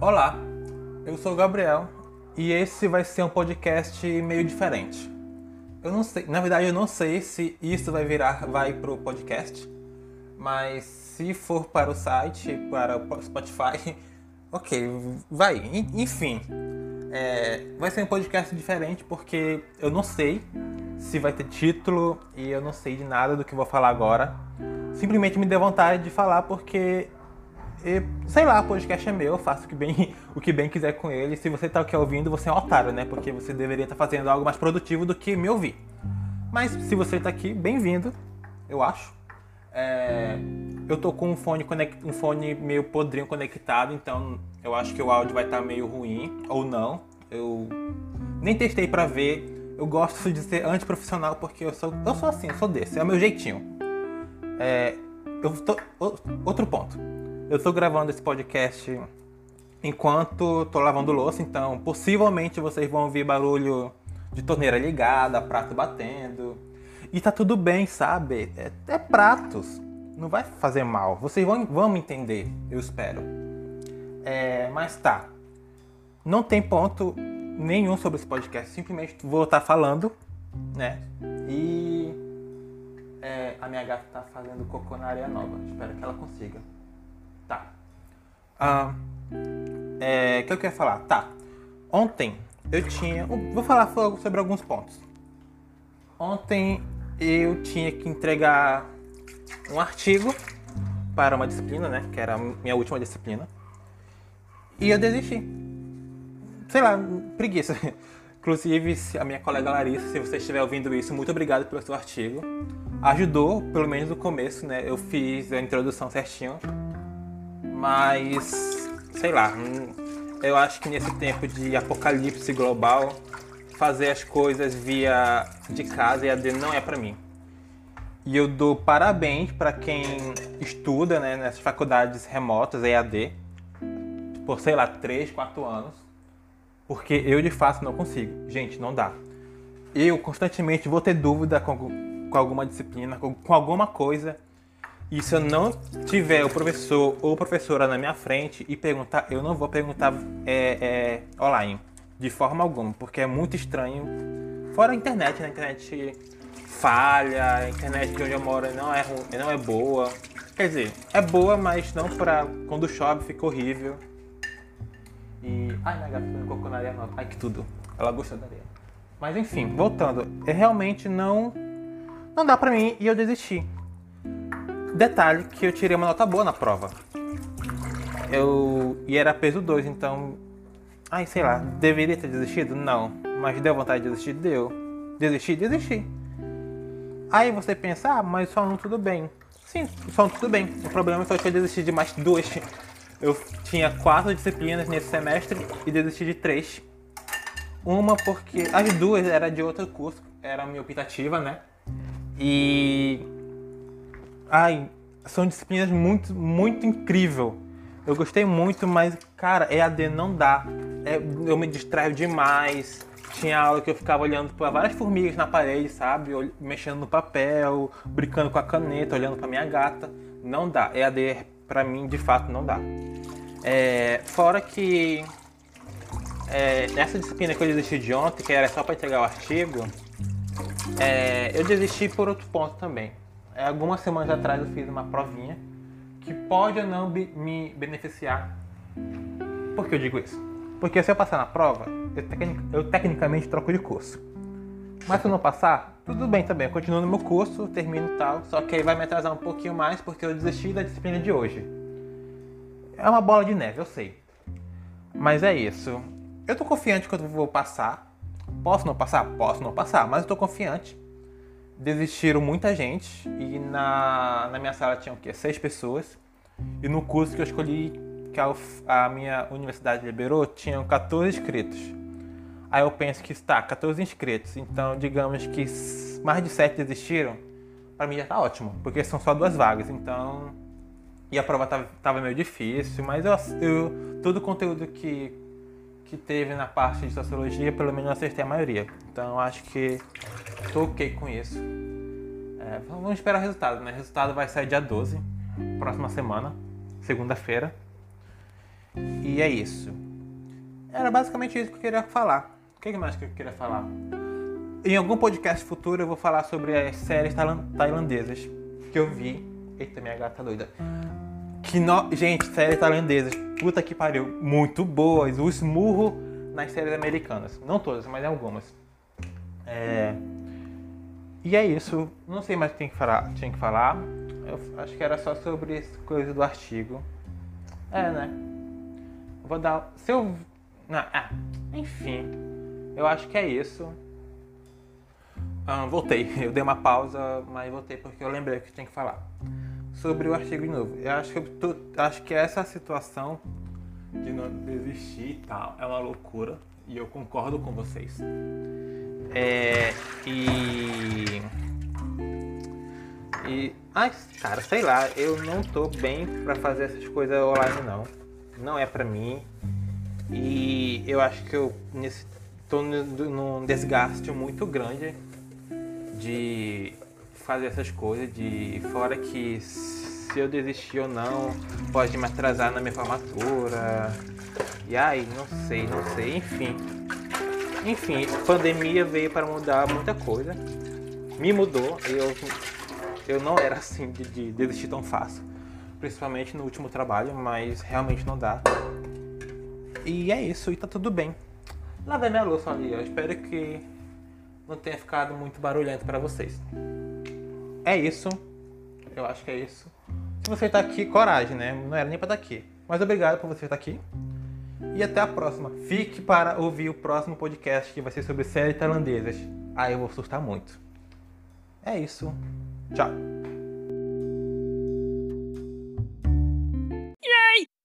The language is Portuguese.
Olá, eu sou o Gabriel e esse vai ser um podcast meio diferente. Eu não sei, na verdade eu não sei se isso vai virar, vai pro podcast, mas se for para o site, para o Spotify, ok, vai. Enfim, é, vai ser um podcast diferente porque eu não sei se vai ter título e eu não sei de nada do que vou falar agora. Simplesmente me deu vontade de falar porque e, sei lá, o podcast é meu, eu faço o que bem, o que bem quiser com ele. Se você está aqui ouvindo, você é um otário, né? Porque você deveria estar tá fazendo algo mais produtivo do que me ouvir. Mas se você está aqui, bem-vindo, eu acho. É, eu tô com um fone, conect, um fone meio podrinho conectado, então eu acho que o áudio vai estar tá meio ruim, ou não. Eu nem testei para ver. Eu gosto de ser antiprofissional porque eu sou, eu sou assim, eu sou desse, é o meu jeitinho. É, eu tô, outro ponto. Eu estou gravando esse podcast enquanto estou lavando louça, então possivelmente vocês vão ouvir barulho de torneira ligada, prato batendo. E tá tudo bem, sabe? É, é pratos. Não vai fazer mal. Vocês vão, vão entender, eu espero. É, mas tá. Não tem ponto nenhum sobre esse podcast. Simplesmente vou estar tá falando, né? E é, a minha gata tá fazendo cocô na areia nova. Espero que ela consiga. Ah, é, que eu quero falar? Tá. Ontem eu tinha. Vou falar sobre alguns pontos. Ontem eu tinha que entregar um artigo para uma disciplina, né? Que era a minha última disciplina. E eu desisti. Sei lá, preguiça. Inclusive, a minha colega Larissa, se você estiver ouvindo isso, muito obrigado pelo seu artigo. Ajudou, pelo menos no começo, né? Eu fiz a introdução certinho. Mas, sei lá, hum, eu acho que nesse tempo de apocalipse global, fazer as coisas via de casa e AD não é para mim. E eu dou parabéns para quem estuda né, nessas faculdades remotas, EAD, por sei lá, 3, 4 anos, porque eu de fato não consigo. Gente, não dá. Eu constantemente vou ter dúvida com, com alguma disciplina, com, com alguma coisa, e se eu não tiver o professor ou professora na minha frente e perguntar, eu não vou perguntar é, é, online, de forma alguma, porque é muito estranho. Fora a internet, né? A internet falha, a internet de onde eu moro não é, não é boa. Quer dizer, é boa, mas não pra. Quando chove fica horrível. E. Ai, minha gata me colocou na areia nova. Ai, que tudo. Ela gostou da areia. Mas enfim, voltando. É realmente não. Não dá pra mim e eu desisti. Detalhe que eu tirei uma nota boa na prova. Eu. E era peso 2, então. Ai, sei lá, deveria ter desistido? Não. Mas deu vontade de desistir? Deu. Desistir? Desisti. Aí você pensa, ah, mas só não tudo bem. Sim, só não tudo bem. O problema foi que eu desisti de mais duas. Eu tinha quatro disciplinas nesse semestre e desisti de três. Uma porque as duas era de outro curso, era minha optativa, né? E Ai, são disciplinas muito, muito incrível. Eu gostei muito, mas, cara, EAD não dá. É, eu me distraio demais. Tinha aula que eu ficava olhando para várias formigas na parede, sabe? Mexendo no papel, brincando com a caneta, olhando para minha gata. Não dá. EAD, para mim, de fato, não dá. É, fora que é, essa disciplina que eu desisti de ontem, que era só para entregar o artigo, é, eu desisti por outro ponto também. É, algumas semanas atrás eu fiz uma provinha que pode ou não me beneficiar. Por que eu digo isso? Porque se eu passar na prova, eu, tecnic, eu tecnicamente troco de curso. Mas se eu não passar, tudo bem também. Eu continuo no meu curso, termino tal. Só que aí vai me atrasar um pouquinho mais porque eu desisti da disciplina de hoje. É uma bola de neve, eu sei. Mas é isso. Eu tô confiante que eu vou passar. Posso não passar? Posso não passar, mas eu tô confiante desistiram muita gente e na, na minha sala tinham o quê? Seis pessoas. E no curso que eu escolhi, que a, a minha universidade liberou, tinham 14 inscritos. Aí eu penso que está 14 inscritos, então digamos que mais de 7 desistiram, para mim já tá ótimo, porque são só duas vagas, então. E a prova tava, tava meio difícil, mas eu, eu todo o conteúdo que que teve na parte de sociologia, pelo menos acertei a maioria. Então acho que estou ok com isso. É, vamos esperar o resultado, né? O resultado vai sair dia 12, próxima semana, segunda-feira. E é isso. Era basicamente isso que eu queria falar. O que mais que eu queria falar? Em algum podcast futuro eu vou falar sobre as séries tailandesas que eu vi. Eita, minha gata doida. Que no... Gente, séries tailandesas. Puta que pariu. Muito boas. O esmurro nas séries americanas. Não todas, mas algumas. É... E é isso. Não sei mais o que tinha que falar. Tinha que falar. Eu acho que era só sobre coisa do artigo. É, né? Vou dar. Se eu. Ah, enfim. Eu acho que é isso. Ah, voltei. Eu dei uma pausa, mas voltei porque eu lembrei que tinha que falar. Sobre o artigo de novo. Eu acho que, eu acho que essa situação de não desistir e tal é uma loucura. E eu concordo com vocês. É, e. E. Ai, cara, sei lá, eu não tô bem pra fazer essas coisas online não. Não é pra mim. E eu acho que eu nesse, tô num desgaste muito grande de fazer essas coisas, de fora que se eu desistir ou não, pode me atrasar na minha formatura. E aí, não sei, não sei, enfim. Enfim, pandemia veio para mudar muita coisa. Me mudou. Eu, eu não era assim de, de desistir tão fácil. Principalmente no último trabalho, mas realmente não dá. E é isso, e tá tudo bem. Lavei minha louça ali, eu espero que não tenha ficado muito barulhento para vocês. É isso. Eu acho que é isso. Se você tá aqui, coragem, né? Não era nem para estar tá aqui. Mas obrigado por você estar aqui. E até a próxima. Fique para ouvir o próximo podcast que vai ser sobre séries tailandesas. Aí eu vou surtar muito. É isso. Tchau.